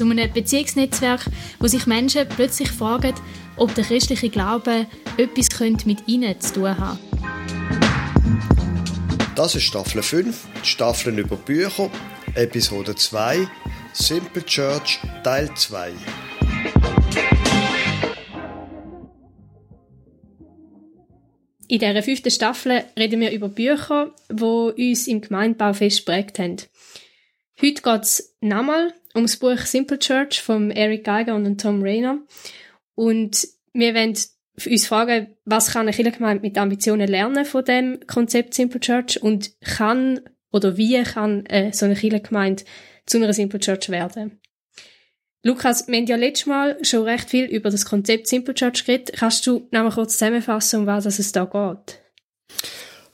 Zu einem Beziehungsnetzwerk, wo sich Menschen plötzlich fragen, ob der christliche Glaube etwas mit ihnen zu tun hat. Das ist Staffel 5, Staffeln über Bücher, Episode 2, Simple Church, Teil 2. In dieser fünften Staffel reden wir über Bücher, die uns im Gemeindebau fest geprägt haben. Heute geht es nochmal um das Buch Simple Church von Eric Geiger und Tom Rayner. Und wir wollen uns fragen, was kann eine Kirchengemeinde mit Ambitionen lernen von dem Konzept Simple Church und kann oder wie kann äh, so eine Kirchengemeinde zu einer Simple Church werden? Lukas, wir haben ja letztes Mal schon recht viel über das Konzept Simple Church geredet. Kannst du noch mal kurz zusammenfassen, um was es da geht?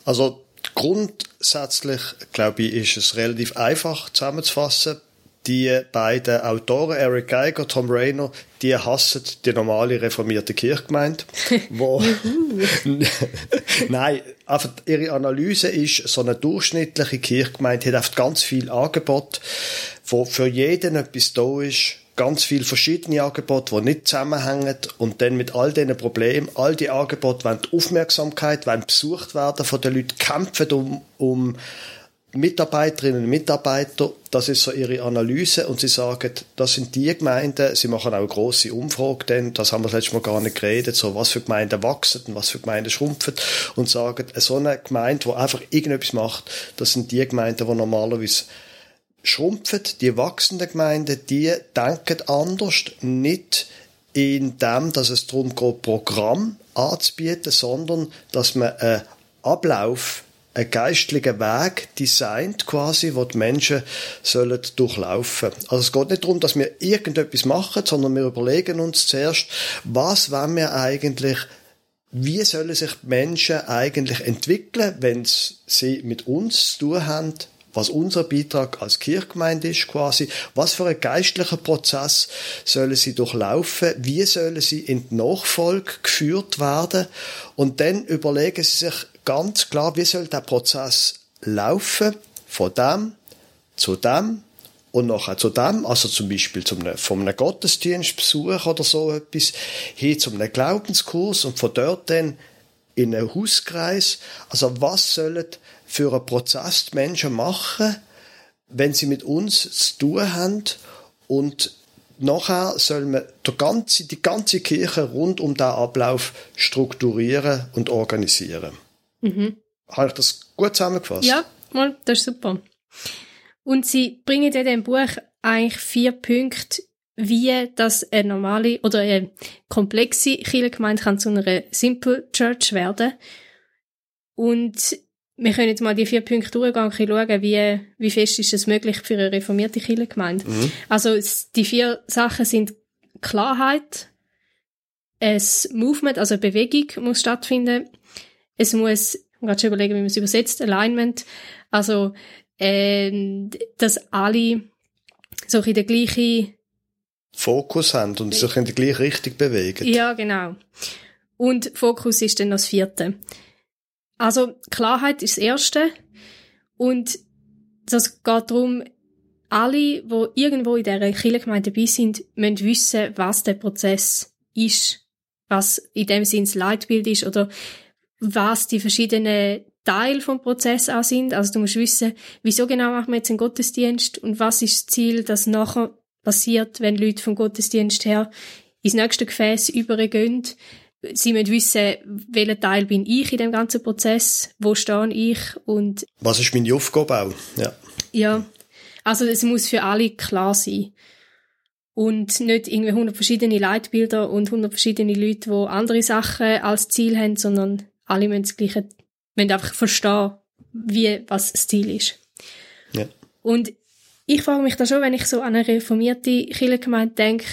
Also grundsätzlich, glaube ich, ist es relativ einfach zusammenzufassen. Die beiden Autoren, Eric Geiger, Tom Rayner, die hassen die normale reformierte Kirchgemeinde. wo Nein, einfach ihre Analyse ist, so eine durchschnittliche Kirchgemeinde hat oft ganz viel Angebot, wo für jeden etwas da ist, ganz viele verschiedene Angebote, die nicht zusammenhängen. Und dann mit all diesen Problemen, all die Angebote wollen die Aufmerksamkeit, wollen besucht werden von den Leuten, kämpfen um, um Mitarbeiterinnen und Mitarbeiter, das ist so ihre Analyse. Und sie sagen, das sind die Gemeinden, sie machen auch eine grosse Umfrage, denn das haben wir das letzte Mal gar nicht geredet, so was für Gemeinden wachsen und was für Gemeinden schrumpfen. Und sagen, so eine Gemeinde, die einfach irgendetwas macht, das sind die Gemeinden, die normalerweise schrumpfen, die wachsenden Gemeinden, die denken anders, nicht in dem, dass es darum geht, Programm anzubieten, sondern dass man einen Ablauf, einen geistlichen Weg designt quasi, wo die Menschen sollen durchlaufen. Also es geht nicht darum, dass wir irgendetwas machen, sondern wir überlegen uns zuerst, was wollen wir eigentlich wie sollen sich die Menschen eigentlich entwickeln, wenn sie mit uns zu tun haben, was unser Beitrag als Kirchgemeinde ist quasi, was für ein geistlicher Prozess sollen sie durchlaufen, wie sollen sie in die Nachfolge geführt werden? Und dann überlegen sie sich ganz klar, wie soll der Prozess laufen, von dem zu dem und nachher zu dem, also zum Beispiel zum, von einem Gottesdienstbesuch oder so etwas, hin zu einem Glaubenskurs und von dort dann in einen Hauskreis. Also was sollen für einen Prozess die Menschen machen, wenn sie mit uns zu tun haben und nachher soll man die ganze, die ganze Kirche rund um den Ablauf strukturieren und organisieren. Mhm. Habe ich das gut zusammengefasst? Ja, mal, das ist super. Und Sie bringen in dem Buch eigentlich vier Punkte, wie das eine normale oder eine komplexe Kirchengemeinde kann zu einer Simple Church werden. Und wir können jetzt mal die vier Punkte durchgehen und schauen, wie, wie fest ist es möglich für eine reformierte Kirchengemeinde. Mhm. Also die vier Sachen sind Klarheit, es Movement, also Bewegung muss stattfinden. Es muss, ich muss gerade schon überlegen, wie man es übersetzt, Alignment, also äh, dass alle so in der gleichen Fokus haben und sich in die gleiche Richtung bewegen. Ja, genau. Und Fokus ist dann das vierte. Also Klarheit ist das Erste. Und das geht darum, alle, die irgendwo in dieser Kirchengemeinde dabei sind, müssen wissen, was der Prozess ist, was in dem Sinne das Leitbild ist oder was die verschiedenen Teile vom Prozess auch sind. Also du musst wissen, wieso genau machen wir jetzt einen Gottesdienst und was ist das Ziel, das nachher passiert, wenn Leute vom Gottesdienst her ins nächste Gefäß übergehen sie müssen wissen, welcher Teil bin ich in dem ganzen Prozess, wo stehe ich und was ist meine Aufgabe auch, ja. Ja, also es muss für alle klar sein und nicht irgendwie 100 verschiedene Leitbilder und 100 verschiedene Leute, die andere Sachen als Ziel haben, sondern alle müssen das Gleiche, müssen einfach verstehen, wie, was das Ziel ist. Ja. Und ich frage mich da schon, wenn ich so an eine reformierte Kirchengemeinde denke,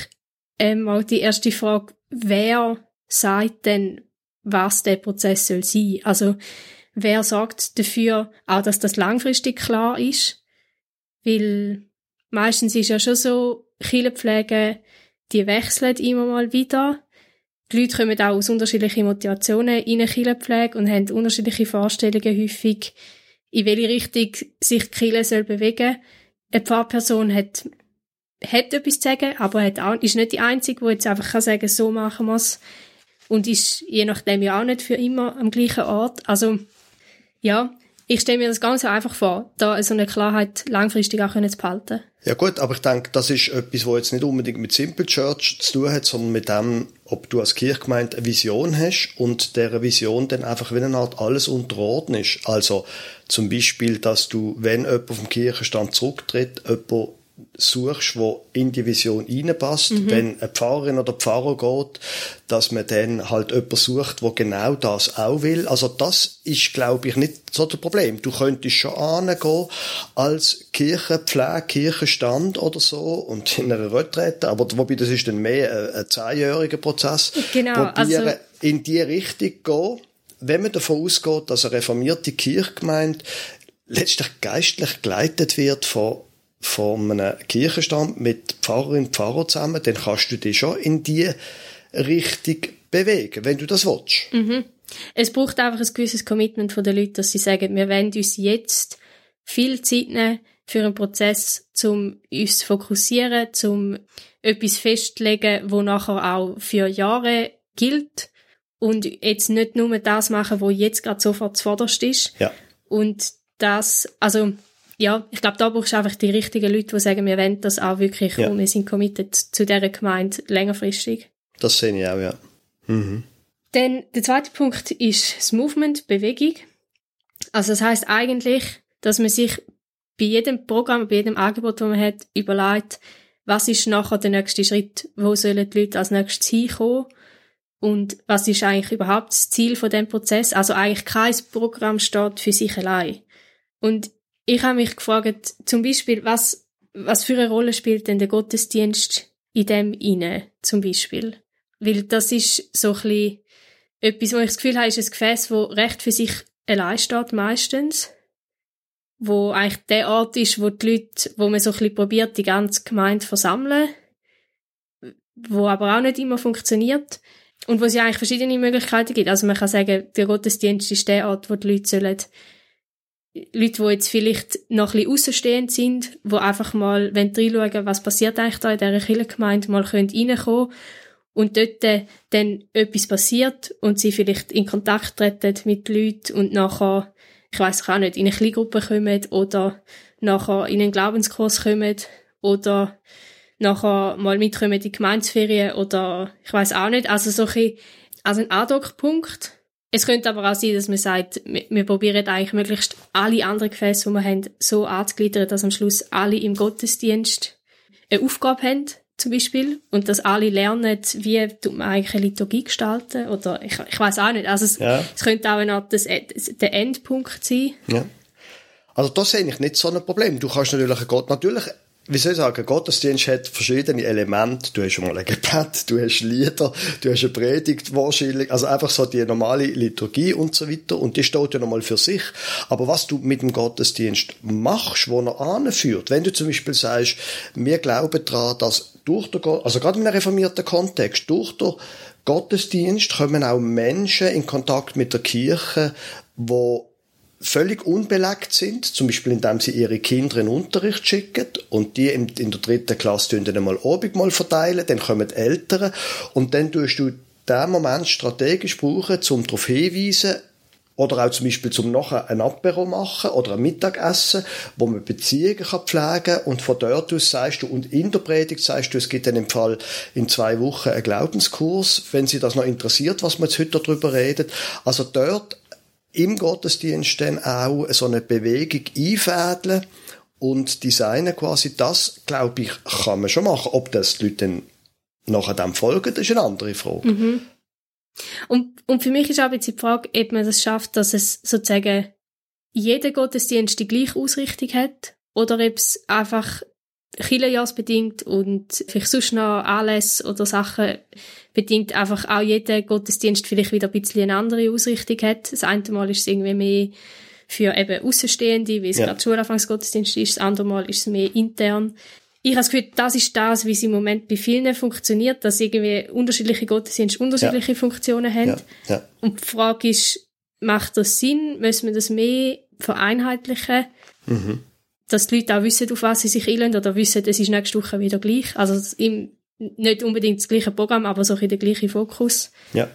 ähm, auch die erste Frage, wer sagt denn, was der Prozess soll sein? Also, wer sorgt dafür, auch dass das langfristig klar ist? Weil meistens ist ja schon so, Kinderpflege, die wechseln immer mal wieder. Die Leute kommen auch aus unterschiedlichen Motivationen in eine Kinderpflege und haben unterschiedliche Vorstellungen häufig, in welche Richtung sich die Kirche soll bewegen. Eine Pfarrperson hat, hat etwas zu sagen, aber hat auch, ist nicht die Einzige, die jetzt einfach kann sagen, so machen wir. Und ist je nachdem ja auch nicht für immer am gleichen Ort. Also, ja, ich stelle mir das ganz einfach vor, da so eine Klarheit langfristig auch zu behalten. Ja gut, aber ich denke, das ist etwas, was jetzt nicht unbedingt mit Simple Church zu tun hat, sondern mit dem, ob du als Kirchgemeinde eine Vision hast und der Vision dann einfach wie eine Art alles unterordnet ist. Also zum Beispiel, dass du, wenn jemand dem Kirchenstand zurücktritt, jemand suchst, wo in die Vision reinpasst. Mhm. Wenn eine Pfarrerin oder Pfarrer geht, dass man dann halt jemanden sucht, wo genau das auch will. Also das ist, glaube ich, nicht so das Problem. Du könntest schon angehen als Kirchenpflege, Kirchenstand oder so und in einer Retrette, aber wobei das ist dann mehr ein, zehnjähriger Prozess. Genau. Probieren, also in die Richtung gehen, wenn man davon ausgeht, dass eine reformierte Kirchgemeinde letztlich geistlich geleitet wird von von einem Kirchenstand mit Pfarrerin und Pfarrer zusammen, dann kannst du dich schon in die Richtung bewegen, wenn du das willst. Mhm. Es braucht einfach ein gewisses Commitment von den Leuten, dass sie sagen, wir wollen uns jetzt viel Zeit nehmen für einen Prozess, um uns zu fokussieren, um etwas festzulegen, wo nachher auch für Jahre gilt und jetzt nicht nur das machen, wo jetzt gerade sofort zuvorderst ist. Ja. Und das, also ja, ich glaube, da brauchst du einfach die richtigen Leute, die sagen, wir wollen das auch wirklich ja. und wir sind committed zu dieser Gemeinde längerfristig. Das sehe ich auch, ja. Mhm. Dann der zweite Punkt ist das Movement, Bewegung. Also das heißt eigentlich, dass man sich bei jedem Programm, bei jedem Angebot, das man hat, überlegt, was ist nachher der nächste Schritt, wo sollen die Leute als nächstes hinkommen und was ist eigentlich überhaupt das Ziel von dem Prozess. Also eigentlich kein Programm steht für sich allein. Und ich habe mich gefragt, zum Beispiel, was, was für eine Rolle spielt denn der Gottesdienst in dem inne, zum Beispiel? Weil das ist so ein bisschen etwas, wo ich das Gefühl habe, ist ein Gefäß, wo recht für sich allein steht, meistens. Wo eigentlich der Ort ist, wo die Leute, wo man so ein bisschen probiert, die ganze Gemeinde versammeln. Wo aber auch nicht immer funktioniert. Und wo es ja eigentlich verschiedene Möglichkeiten gibt. Also man kann sagen, der Gottesdienst ist der Ort, wo die Leute sollen Leute, die jetzt vielleicht noch ein bisschen außenstehend sind, die einfach mal reinschauen was passiert eigentlich da in dieser Kirchengemeinde, mal können reinkommen und dort dann etwas passiert und sie vielleicht in Kontakt treten mit Leuten und nachher, ich weiß auch nicht, in eine Kleingruppe kommen oder nachher in einen Glaubenskurs kommen oder nachher mal mitkommen in die Gemeinsferien oder ich weiß auch nicht, also so ein, also ein Ad-Hoc-Punkt, es könnte aber auch sein, dass man sagt, wir, wir probieren eigentlich möglichst alle anderen Gefäße, die wir haben, so anzugliedern, dass am Schluss alle im Gottesdienst eine Aufgabe haben, zum Beispiel, und dass alle lernen, wie tut man eigentlich eine Liturgie gestalten, oder ich, ich weiß auch nicht, also es, ja. es könnte auch eine Art des, der Endpunkt sein. Ja. Also das sehe ich nicht so ein Problem. Du kannst natürlich Gott, natürlich wie soll ich sagen, Gottesdienst hat verschiedene Elemente. Du hast schon mal ein Gebet, du hast Lieder, du hast eine Predigt wahrscheinlich, also einfach so die normale Liturgie und so weiter. Und die steht ja nochmal für sich. Aber was du mit dem Gottesdienst machst, wo er anführt, wenn du zum Beispiel sagst, wir glauben daran, dass durch den, also gerade in einem reformierten Kontext, durch den Gottesdienst kommen auch Menschen in Kontakt mit der Kirche, wo völlig unbelegt sind, zum Beispiel indem sie ihre Kinder in Unterricht schicken und die in, der dritten Klasse dann einmal mal verteilen, dann kommen die Eltern und dann tust du diesen Moment strategisch brauchen, um darauf hinzuweisen, oder auch zum Beispiel zum nachher ein Apero machen oder ein Mittagessen, wo man Beziehungen pflegen kann und von dort aus sagst du, und in der Predigt sagst du, es gibt dann im Fall in zwei Wochen einen Glaubenskurs, wenn Sie das noch interessiert, was wir jetzt heute darüber reden. Also dort im Gottesdienst dann auch so eine Bewegung einfädeln und designen quasi. Das, glaube ich, kann man schon machen. Ob das die Leute dann nachher dem folgen, das ist eine andere Frage. Mhm. Und, und für mich ist auch jetzt die Frage, ob man das schafft, dass es sozusagen jeder Gottesdienst die gleiche Ausrichtung hat oder ob es einfach Kirchenjahrsbedingt und vielleicht sonst noch Anlässe oder Sachen bedingt einfach auch jeder Gottesdienst vielleicht wieder ein bisschen eine andere Ausrichtung hat. Das eine Mal ist es irgendwie mehr für eben Außenstehende, wie es ja. gerade Schulanfangsgottesdienst ist, das andere Mal ist es mehr intern. Ich habe das Gefühl, das ist das, wie es im Moment bei vielen funktioniert, dass irgendwie unterschiedliche Gottesdienste unterschiedliche ja. Funktionen haben. Ja. Und die Frage ist, macht das Sinn? Müssen wir das mehr vereinheitlichen? Mhm. Dass die Leute auch wissen, auf was sie sich einlösen oder wissen, es ist nächste Woche wieder gleich. Also im, nicht unbedingt das gleiche Programm, aber so ein der gleiche Fokus. Ja.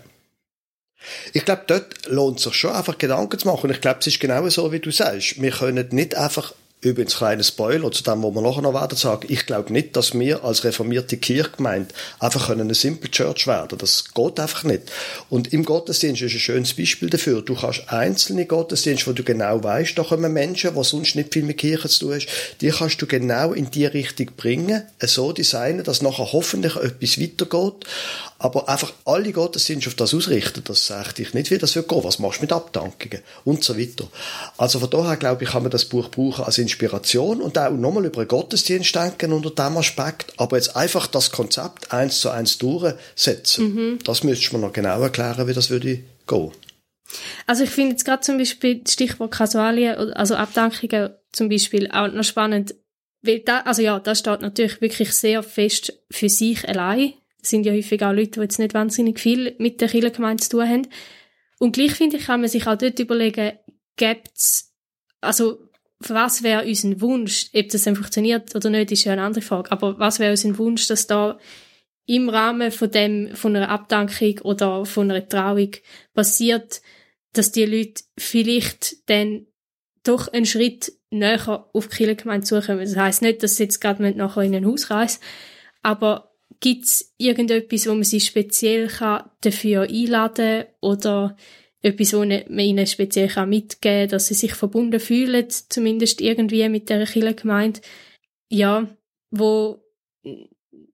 Ich glaube, dort lohnt es sich schon einfach Gedanken zu machen. Und ich glaube, es ist genau so, wie du sagst. Wir können nicht einfach Übrigens kleiner Spoiler zu dem, was wir nachher noch werden sagen. Ich glaube nicht, dass wir als reformierte Kirchgemeinde einfach können eine Simple Church werden. Das geht einfach nicht. Und im Gottesdienst ist ein schönes Beispiel dafür. Du kannst einzelne Gottesdienste, wo du genau weißt, da kommen Menschen, die sonst nicht viel mit Kirche zu tun haben, die kannst du genau in die Richtung bringen, so designen, dass nachher hoffentlich etwas weitergeht. Aber einfach alle Gottesdienste auf das ausrichten, das sagt ich nicht, wie das wird gehen. Was machst du mit Abdankungen? Und so weiter. Also von daher, glaube ich, kann man das Buch brauchen als Inspiration und auch nochmal über einen Gottesdienst denken unter dem Aspekt. Aber jetzt einfach das Konzept eins zu eins durchsetzen. Mhm. Das müsste man noch genau erklären, wie das würde gehen. Also ich finde jetzt gerade zum Beispiel das Stichwort Kasualien, also Abdankungen zum Beispiel auch noch spannend, weil da, also ja, das steht natürlich wirklich sehr fest für sich allein sind ja häufig auch Leute, die jetzt nicht wahnsinnig viel mit der Kirchengemeinde zu tun haben. Und gleich finde ich, kann man sich auch dort überlegen, gibt's, also, was wäre unser Wunsch? Ob das dann funktioniert oder nicht, ist ja eine andere Frage. Aber was wäre unser Wunsch, dass da im Rahmen von dem, von einer Abdankung oder von einer Trauung passiert, dass die Leute vielleicht dann doch einen Schritt näher auf die Kirchengemeinde suchen. Das heisst nicht, dass sie jetzt gerade nachher in ein Haus reisen, aber Gibt es irgendetwas, wo man sich speziell kann dafür einladen kann oder etwas, wo man ihnen speziell kann mitgeben kann, dass sie sich verbunden fühlen, zumindest irgendwie mit der Kirchengemeinde? Ja, wo,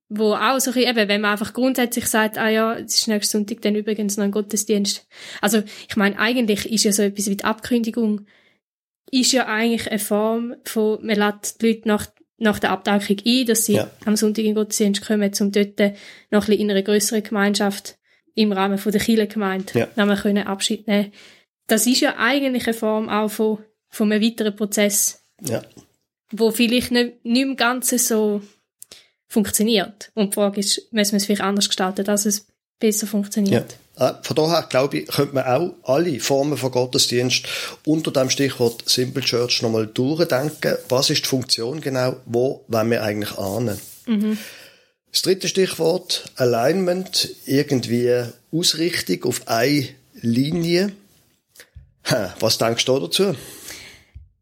wo auch so ein eben, wenn man einfach grundsätzlich sagt, ah ja, es ist nächsten Sonntag dann übrigens noch ein Gottesdienst. Also, ich meine, eigentlich ist ja so etwas wie die Abkündigung, ist ja eigentlich eine Form von, man lädt die Leute nach nach der Abdankung ein, dass sie ja. am Sonntag in Gottesdienst kommen, um dort noch ein bisschen in einer grösseren Gemeinschaft im Rahmen von der Kirchengemeinde ja. können Abschied nehmen Das ist ja eigentlich eine Form auch von, von einem weiteren Prozess, ja. wo vielleicht nicht, nicht im Ganzen so funktioniert. Und die Frage ist, müssen wir es vielleicht anders gestalten, dass es besser funktioniert. Ja. Äh, von daher, glaube ich, könnte man auch alle Formen von Gottesdienst unter dem Stichwort Simple Church nochmal durchdenken. Was ist die Funktion genau? Wo wollen wir eigentlich ahnen? Mhm. Das dritte Stichwort, Alignment, irgendwie Ausrichtung auf eine Linie. Was denkst du dazu?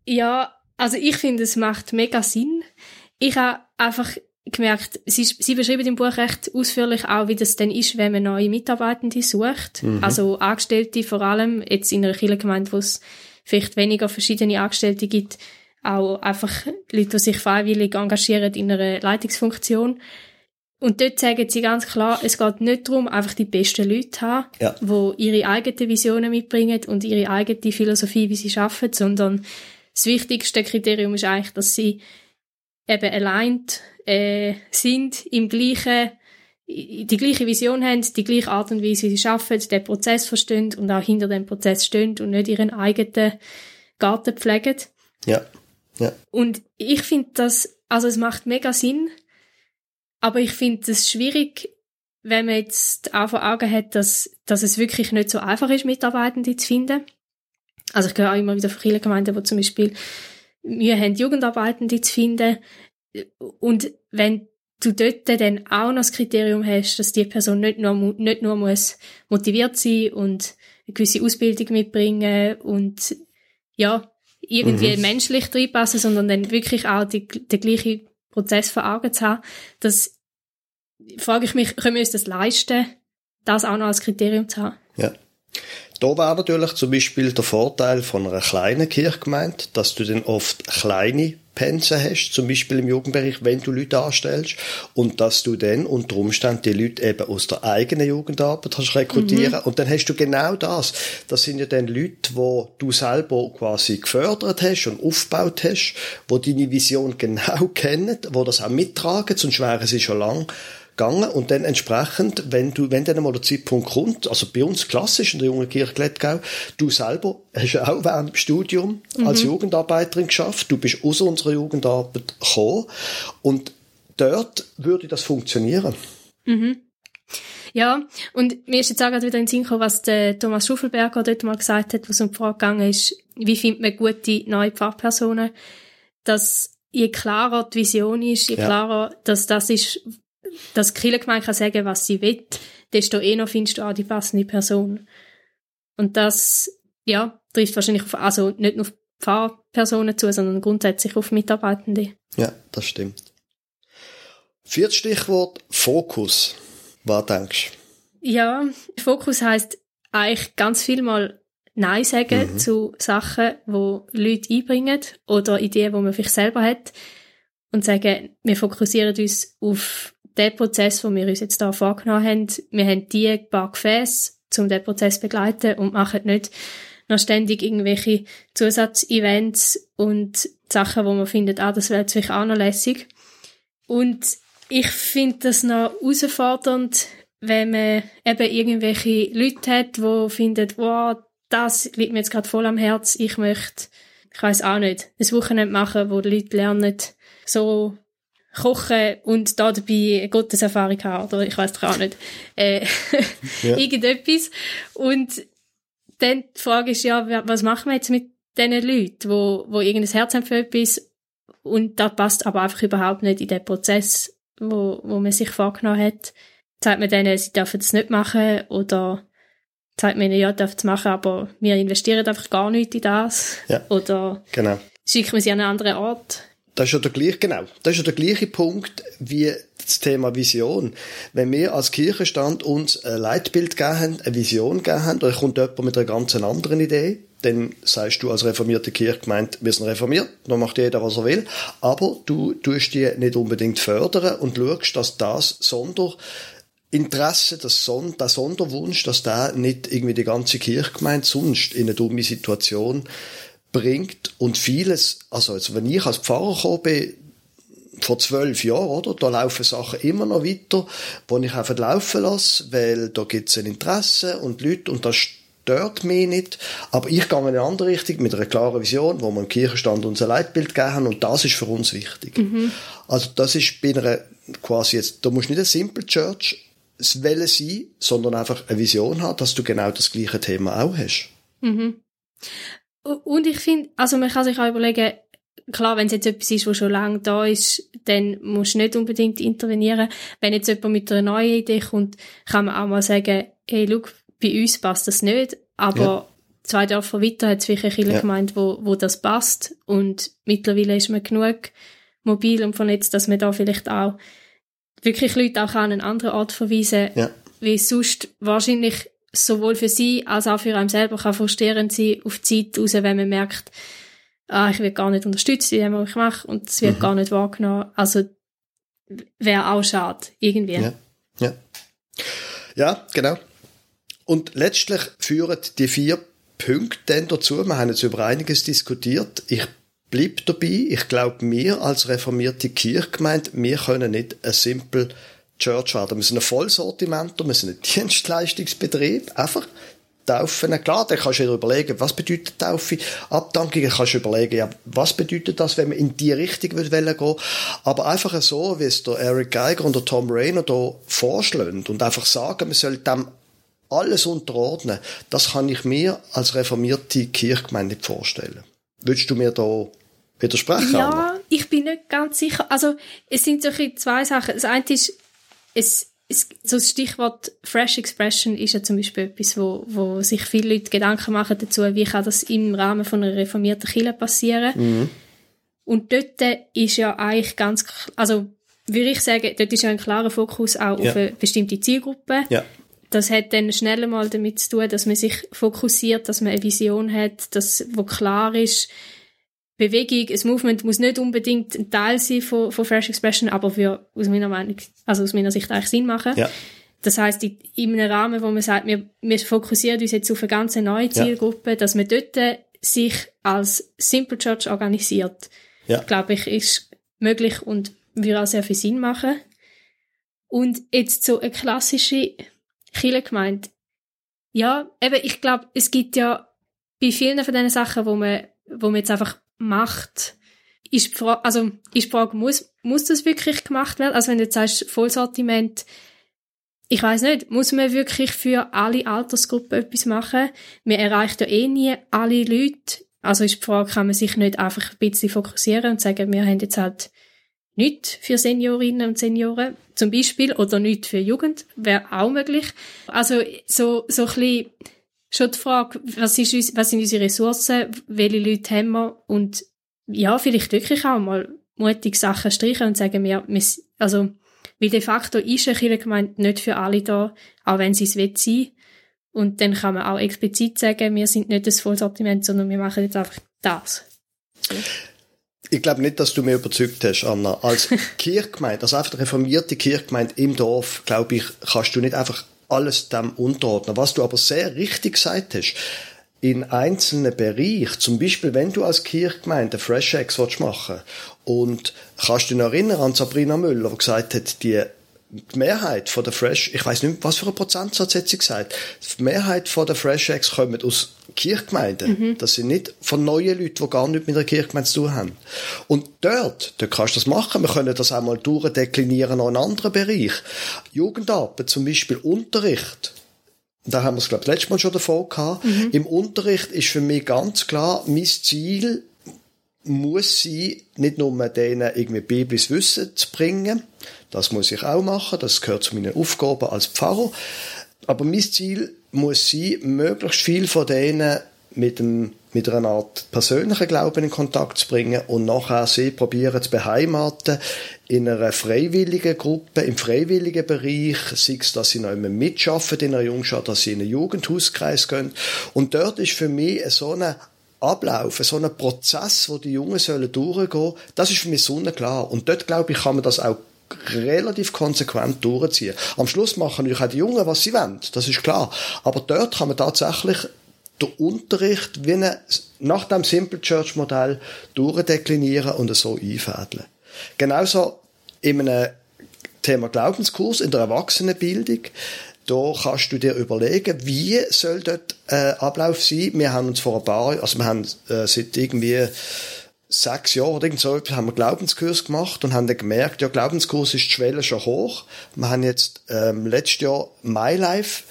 Ja, also ich finde, es macht mega Sinn. Ich habe einfach gemerkt, sie, sie beschreiben im Buch recht ausführlich auch, wie das denn ist, wenn man neue Mitarbeitende sucht. Mhm. Also Angestellte vor allem, jetzt in einer Kirchengemeinde, wo es vielleicht weniger verschiedene Angestellte gibt, auch einfach Leute, die sich freiwillig engagieren in einer Leitungsfunktion. Und dort sagen sie ganz klar, es geht nicht darum, einfach die besten Leute zu haben, ja. die ihre eigenen Visionen mitbringen und ihre eigene Philosophie, wie sie arbeiten, sondern das wichtigste Kriterium ist eigentlich, dass sie eben allein äh, sind, im gleichen, die gleiche Vision haben, die gleiche Art und Weise, wie sie arbeiten, den Prozess verstehen und auch hinter dem Prozess stehen und nicht ihren eigenen Garten pflegen. Ja. ja. Und ich finde das, also es macht mega Sinn, aber ich finde es schwierig, wenn man jetzt auch vor Augen hat, dass, dass es wirklich nicht so einfach ist, Mitarbeitende zu finden. Also ich höre auch immer wieder von vielen Gemeinden, wo zum Beispiel Mühe haben, Jugendarbeitende zu finden. Und wenn du dort dann auch noch das Kriterium hast, dass die Person nicht nur, nicht nur muss motiviert sein und eine gewisse Ausbildung mitbringen und ja, irgendwie mhm. menschlich reinpassen, sondern dann wirklich auch die, den gleichen Prozess vor Augen zu haben, das frage ich mich, können wir uns das leisten, das auch noch als Kriterium zu haben? Ja. Da wäre natürlich zum Beispiel der Vorteil von einer kleinen Kirchgemeinde, dass du dann oft kleine Pensen hast, zum Beispiel im Jugendbereich, wenn du Leute anstellst, und dass du dann unter Umständen die Leute eben aus der eigenen Jugendarbeit hast rekrutieren. Mhm. Und dann hast du genau das. Das sind ja dann Leute, wo du selber quasi gefördert hast und aufgebaut hast, wo deine Vision genau kennen, wo das auch mittragen, sonst wären sie schon lang gegangen und dann entsprechend, wenn du, wenn dann einmal der Zeitpunkt kommt, also bei uns klassisch in der Jungen Kirche Glättgau, du selber hast ja auch während dem Studium mhm. als Jugendarbeiterin geschafft, du bist aus unserer Jugendarbeit gekommen und dort würde das funktionieren. Mhm. Ja, und mir ist jetzt auch gerade wieder in den Sinn gekommen, was der Thomas Schuffelberger dort mal gesagt hat, was um die Frage gegangen ist, wie findet man gute neue Pfarrpersonen, dass je klarer die Vision ist, je ja. klarer, dass das ist, dass die Kirchengemeinde kann sagen, was sie will, desto eher findest du auch die passende Person. Und das, ja, trifft wahrscheinlich auf, also nicht nur auf Pfarrpersonen zu, sondern grundsätzlich auf Mitarbeitende. Ja, das stimmt. Viertes Stichwort, Fokus. Was denkst du? Ja, Fokus heißt eigentlich ganz viel mal Nein sagen mhm. zu Sachen, wo Leute einbringen oder Ideen, wo man vielleicht selber hat und sagen, wir fokussieren uns auf den Prozess, den wir uns jetzt hier vorgenommen haben, wir haben die paar Gefäße, um den Prozess zu begleiten und machen nicht noch ständig irgendwelche Zusatzevents und Sachen, wo man findet, ah, das wäre jetzt vielleicht auch noch lässig. Und ich finde das noch herausfordernd, wenn man eben irgendwelche Leute hat, die finden, wow, das liegt mir jetzt gerade voll am Herz, ich möchte, ich weiß auch nicht, ein Wochenende machen, wo die Leute lernen, so kochen und da dabei eine Gotteserfahrung haben, oder ich weiß auch nicht, äh, ja. irgendetwas. Und dann die Frage ist ja, was machen wir jetzt mit diesen Leuten, wo, wo irgendein Herz haben für etwas und das passt aber einfach überhaupt nicht in den Prozess, wo, wo man sich vorgenommen hat. Sagt man denen, sie dürfen das nicht machen oder sagt man ihnen, ja, dürfen es machen, aber wir investieren einfach gar nicht in das. Ja. Oder genau. schicken wir sie an einen anderen Ort. Das ist ja der gleiche, genau. Das ist ja der gleiche Punkt wie das Thema Vision. Wenn wir als Kirchenstand uns ein Leitbild gegeben haben, eine Vision gegeben haben, oder kommt jemand mit einer ganz anderen Idee, dann sagst du als reformierte Kirchgemeinde, wir sind reformiert, dann macht jeder, was er will, aber du tust die nicht unbedingt fördern und schaust, dass das Sonderinteresse, das Son der Sonderwunsch, dass der nicht irgendwie die ganze Kirchgemeinde sonst in eine dumme Situation bringt und vieles, also, also wenn ich als Pfarrer gekommen bin, vor zwölf Jahren, oder? Da laufen Sachen immer noch weiter, wo ich einfach laufen lasse, weil da gibt es ein Interesse und Leute und das stört mich nicht. Aber ich gehe in eine andere Richtung mit einer klaren Vision, wo wir im Kirchenstand unser Leitbild gegeben haben und das ist für uns wichtig. Mhm. Also das ist bei einer quasi jetzt, da musst du nicht eine Simple Church Welle sein, sondern einfach eine Vision haben, dass du genau das gleiche Thema auch hast. Mhm. Und ich finde, also man kann sich auch überlegen, klar, wenn es jetzt etwas ist, was schon lange da ist, dann musst du nicht unbedingt intervenieren. Wenn jetzt jemand mit einer neuen Idee kommt, kann man auch mal sagen, hey, look, bei uns passt das nicht, aber ja. zwei Dörfer weiter hat es vielleicht eine ja. gemeint, wo, wo das passt. Und mittlerweile ist man genug mobil und vernetzt, dass man da vielleicht auch wirklich Leute auch an einen anderen Ort verweisen, ja. wie sonst wahrscheinlich sowohl für sie als auch für einen selber kann frustrierend sein auf die Zeit raus, wenn man merkt, ah, ich werde gar nicht unterstützt in dem, was ich mache und es wird mhm. gar nicht wahrgenommen. Also wäre auch schade, irgendwie. Ja. ja. Ja, genau. Und letztlich führen die vier Punkte dann dazu, wir haben jetzt über einiges diskutiert, ich bleibe dabei, ich glaube, wir als reformierte Kirchgemeinde, wir können nicht ein simpel Church werden. Wir sind ein Vollsortimenter, wir sind ein Dienstleistungsbetrieb, einfach Taufen, klar, dann kannst du dir überlegen, was bedeutet Taufe, Abdankungen, kannst du überlegen, ja, was bedeutet das, wenn man in die Richtung will gehen aber einfach so, wie es der Eric Geiger und der Tom Rayner da vorschlagen und einfach sagen, man soll dem alles unterordnen, das kann ich mir als reformierte Kirchgemeinde nicht vorstellen. Würdest du mir da widersprechen? Ja, Anna? ich bin nicht ganz sicher. Also, es sind so zwei Sachen. Das eine ist, es, es, so das Stichwort Fresh Expression ist ja zum Beispiel etwas, wo, wo sich viele Leute Gedanken machen dazu, wie kann das im Rahmen von einer reformierten Kirche passieren. Mhm. Und dort ist ja eigentlich ganz, also würde ich sagen, dort ist ja ein klarer Fokus auch ja. auf eine bestimmte Zielgruppe. Ja. Das hat dann schnell mal damit zu tun, dass man sich fokussiert, dass man eine Vision hat, dass, wo klar ist, Bewegung, ein Movement muss nicht unbedingt ein Teil sein von, von Fresh Expression, aber für, aus meiner Meinung, also aus meiner Sicht eigentlich Sinn machen. Ja. Das heißt, in, in einem Rahmen, wo man sagt, wir, wir fokussieren uns jetzt auf eine ganz neue Zielgruppe, ja. dass man dort sich als Simple Church organisiert, ja. glaube ich, ist möglich und würde auch sehr viel Sinn machen. Und jetzt so eine klassische Kirchengemeinde. Ja, eben, ich glaube, es gibt ja bei vielen von diesen Sachen, wo man, wo man jetzt einfach macht, ist die Frage, also, ist die Frage, muss, muss das wirklich gemacht werden? Also, wenn du jetzt sagst, Vollsortiment, ich weiß nicht, muss man wirklich für alle Altersgruppen etwas machen? Man erreicht ja eh nie alle Leute. Also ist die Frage, kann man sich nicht einfach ein bisschen fokussieren und sagen, wir haben jetzt halt nicht für Seniorinnen und Senioren zum Beispiel oder nicht für Jugend, wäre auch möglich. Also so, so ein bisschen schon die Frage, was, ist, was sind unsere Ressourcen, welche Leute haben wir und ja, vielleicht wirklich auch mal mutig Sachen streichen und sagen, wir, also, weil de facto ist eine Kirchengemeinde nicht für alle da, auch wenn sie es will sein. Und dann kann man auch explizit sagen, wir sind nicht das Vollsortiment, sondern wir machen jetzt einfach das. So. Ich glaube nicht, dass du mich überzeugt hast, Anna. Als Kirchgemeinde, als einfach reformierte Kirchgemeinde im Dorf, glaube ich, kannst du nicht einfach alles dem unterordnen. Was du aber sehr richtig gesagt hast, in einzelnen Bereichen, zum Beispiel, wenn du als Kirchgemeinde Fresh Eggs machen willst, und kannst du dich noch erinnern an Sabrina Müller, die gesagt hat, die die Mehrheit von der Fresh, ich weiß nicht, was für ein Prozentsatz hat sie gesagt, die Mehrheit von der Fresh Eggs kommen aus Kirchgemeinden. Mhm. Das sind nicht von neuen Leuten, die gar nichts mit der Kirchgemeinde zu tun haben. Und dort, dort kannst du das machen. Wir können das auch mal durchdeklinieren an einen anderen Bereich. Jugendarbeit, zum Beispiel Unterricht. Da haben wir es, glaube ich, letztes Mal schon davon gehabt. Mhm. Im Unterricht ist für mich ganz klar, mein Ziel muss sein, nicht nur denen irgendwie biblisches Wissen zu bringen, das muss ich auch machen, das gehört zu meinen Aufgaben als Pfarrer, aber mein Ziel muss sein, möglichst viel von denen mit, dem, mit einer Art persönlichen Glauben in Kontakt zu bringen und nachher sie probieren zu beheimaten in einer freiwilligen Gruppe, im freiwilligen Bereich, sei es, dass sie noch immer mitschaffen in einer Jungschau, dass sie in einen Jugendhauskreis gehen. Und dort ist für mich so eine Ablauf, so ein Prozess, wo die Jungen sollen durchgehen, das ist für mich sonnenklar. Und dort, glaube ich, kann man das auch relativ konsequent durchziehen. Am Schluss machen natürlich auch die Jungen, was sie wollen, das ist klar. Aber dort kann man tatsächlich den Unterricht wie eine, nach dem Simple Church Modell durchdeklinieren und so einfädeln. Genauso in einem Thema Glaubenskurs in der Erwachsenenbildung da kannst du dir überlegen, wie soll dort äh, Ablauf sein. Wir haben uns vor ein paar, also wir haben äh, seit irgendwie sechs Jahren oder irgend so haben wir Glaubenskurs gemacht und haben dann gemerkt, ja, Glaubenskurs ist die Schwelle schon hoch. Wir haben jetzt ähm, letztes Jahr MyLife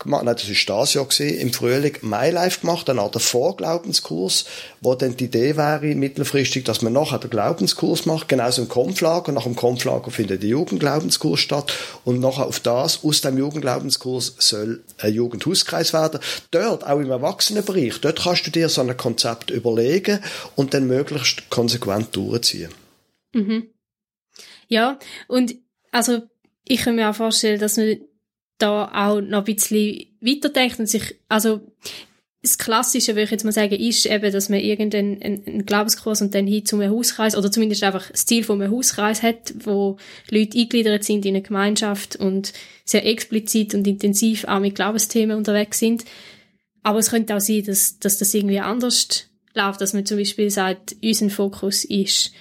gemacht, nein, das war das Jahr gewesen, im Frühling MyLife gemacht, eine Art Vorglaubenskurs, wo dann die Idee wäre, mittelfristig, dass man nachher den Glaubenskurs macht, genauso im Konflager, nach dem Konflager findet der Jugendglaubenskurs statt und nachher auf das, aus dem Jugendglaubenskurs soll ein Jugendhauskreis werden. Dort, auch im Erwachsenenbereich, dort kannst du dir so ein Konzept überlegen und dann möglichst konsequent durchziehen. Mhm. Ja, und also ich kann mir auch vorstellen, dass man da auch noch ein bisschen weiterdenkt und sich, also das Klassische, würde ich jetzt mal sagen, ist eben, dass man irgendeinen einen Glaubenskurs und dann hin zu einem Hauskreis, oder zumindest einfach das Ziel von einem Hauskreis hat, wo Leute eingegliedert sind in eine Gemeinschaft und sehr explizit und intensiv auch mit Glaubensthemen unterwegs sind. Aber es könnte auch sein, dass, dass das irgendwie anders läuft, dass man zum Beispiel sagt, unser Fokus ist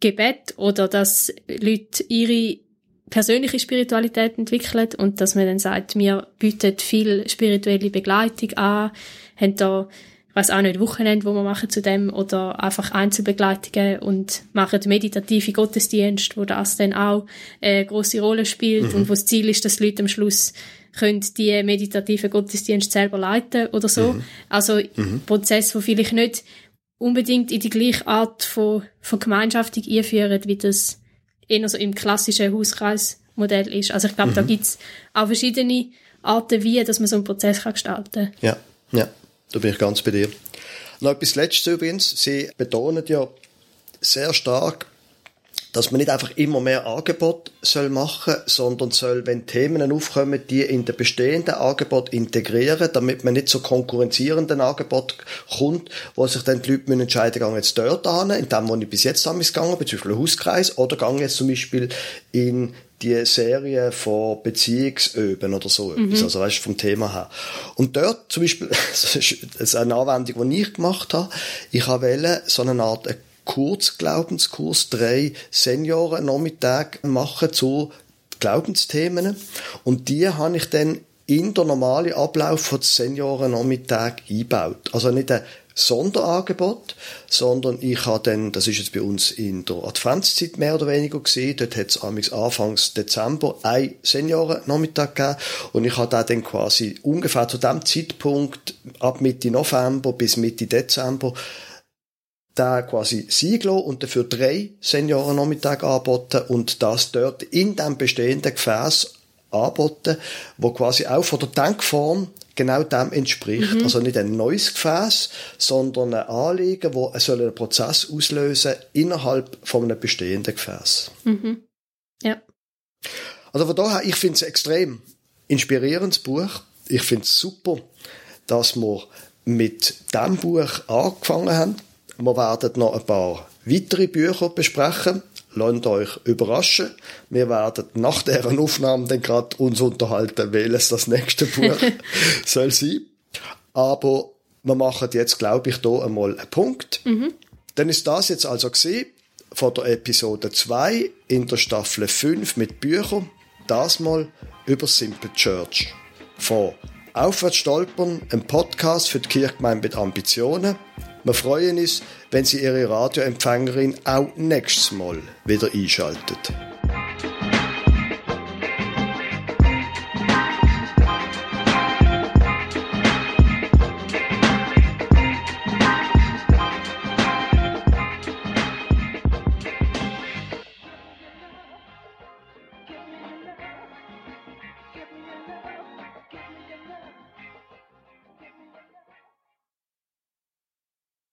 Gebet oder dass Leute ihre persönliche Spiritualität entwickelt und dass man dann sagt, wir bieten viel spirituelle Begleitung an, haben da, ich weiß auch nicht, Wochenende, wo wir machen zu dem oder einfach Einzelbegleitungen und machen meditative Gottesdienste, wo das dann auch eine grosse Rolle spielt mhm. und wo das Ziel ist, dass die Leute am Schluss können die meditativen Gottesdienste selber leiten oder so. Mhm. Also mhm. Prozess, wo vielleicht nicht unbedingt in die gleiche Art von, von Gemeinschaftung einführen, wie das eher so im klassischen Hauskreismodell ist. Also ich glaube, mhm. da gibt's auch verschiedene Arten, wie dass man so einen Prozess kann gestalten kann. Ja, ja, da bin ich ganz bei dir. Noch etwas Letztes übrigens. Sie betonen ja sehr stark, dass man nicht einfach immer mehr Angebot soll machen, sondern soll, wenn Themen aufkommen, die in den bestehenden Angebot integrieren, damit man nicht zu konkurrenzierenden Angebot kommt, wo sich dann die Leute entscheiden, gehen jetzt dort an, in dem, wo ich bis jetzt damals gegangen bin, zum Beispiel Hauskreis, oder gehen jetzt zum Beispiel in die Serie von Beziehungsöben oder so mhm. etwas, also weißt, vom Thema her. Und dort zum Beispiel, das ist eine Anwendung, die ich gemacht habe, ich habe so eine Art Kurzglaubenskurs, drei Senioren-Nachmittage machen zu Glaubensthemen. Und die habe ich dann in der normalen Ablauf von Senioren-Nachmittag eingebaut. Also nicht ein Sonderangebot, sondern ich habe dann, das ist jetzt bei uns in der Adventszeit mehr oder weniger gesehen, dort hat es Anfangs Dezember ein Senioren-Nachmittag gegeben und ich habe da dann quasi ungefähr zu dem Zeitpunkt ab Mitte November bis Mitte Dezember da quasi sein und dafür drei Seniorennachmittage anboten und das dort in dem bestehenden Gefäß anboten, wo quasi auch von der Denkform genau dem entspricht. Mhm. Also nicht ein neues Gefäß, sondern ein Anliegen, wo soll einen Prozess auslösen innerhalb von einem bestehenden Gefäß. Mhm. Ja. Also von daher, ich finde es extrem inspirierendes Buch. Ich finde es super, dass wir mit dem Buch angefangen haben. Wir werden noch ein paar weitere Bücher besprechen. Lasst euch überraschen. Wir werden nach deren Aufnahme dann gerade uns unterhalten, welches das nächste Buch soll sein. Aber wir machen jetzt, glaube ich, hier einmal einen Punkt. Mhm. Dann ist das jetzt also gesehen von der Episode 2 in der Staffel 5 mit Büchern. Das mal über Simple Church. Von Aufwärts stolpern, ein Podcast für die Kirchgemeinde mit Ambitionen. Wir freuen uns, wenn Sie Ihre Radioempfängerin auch nächstes Mal wieder einschaltet.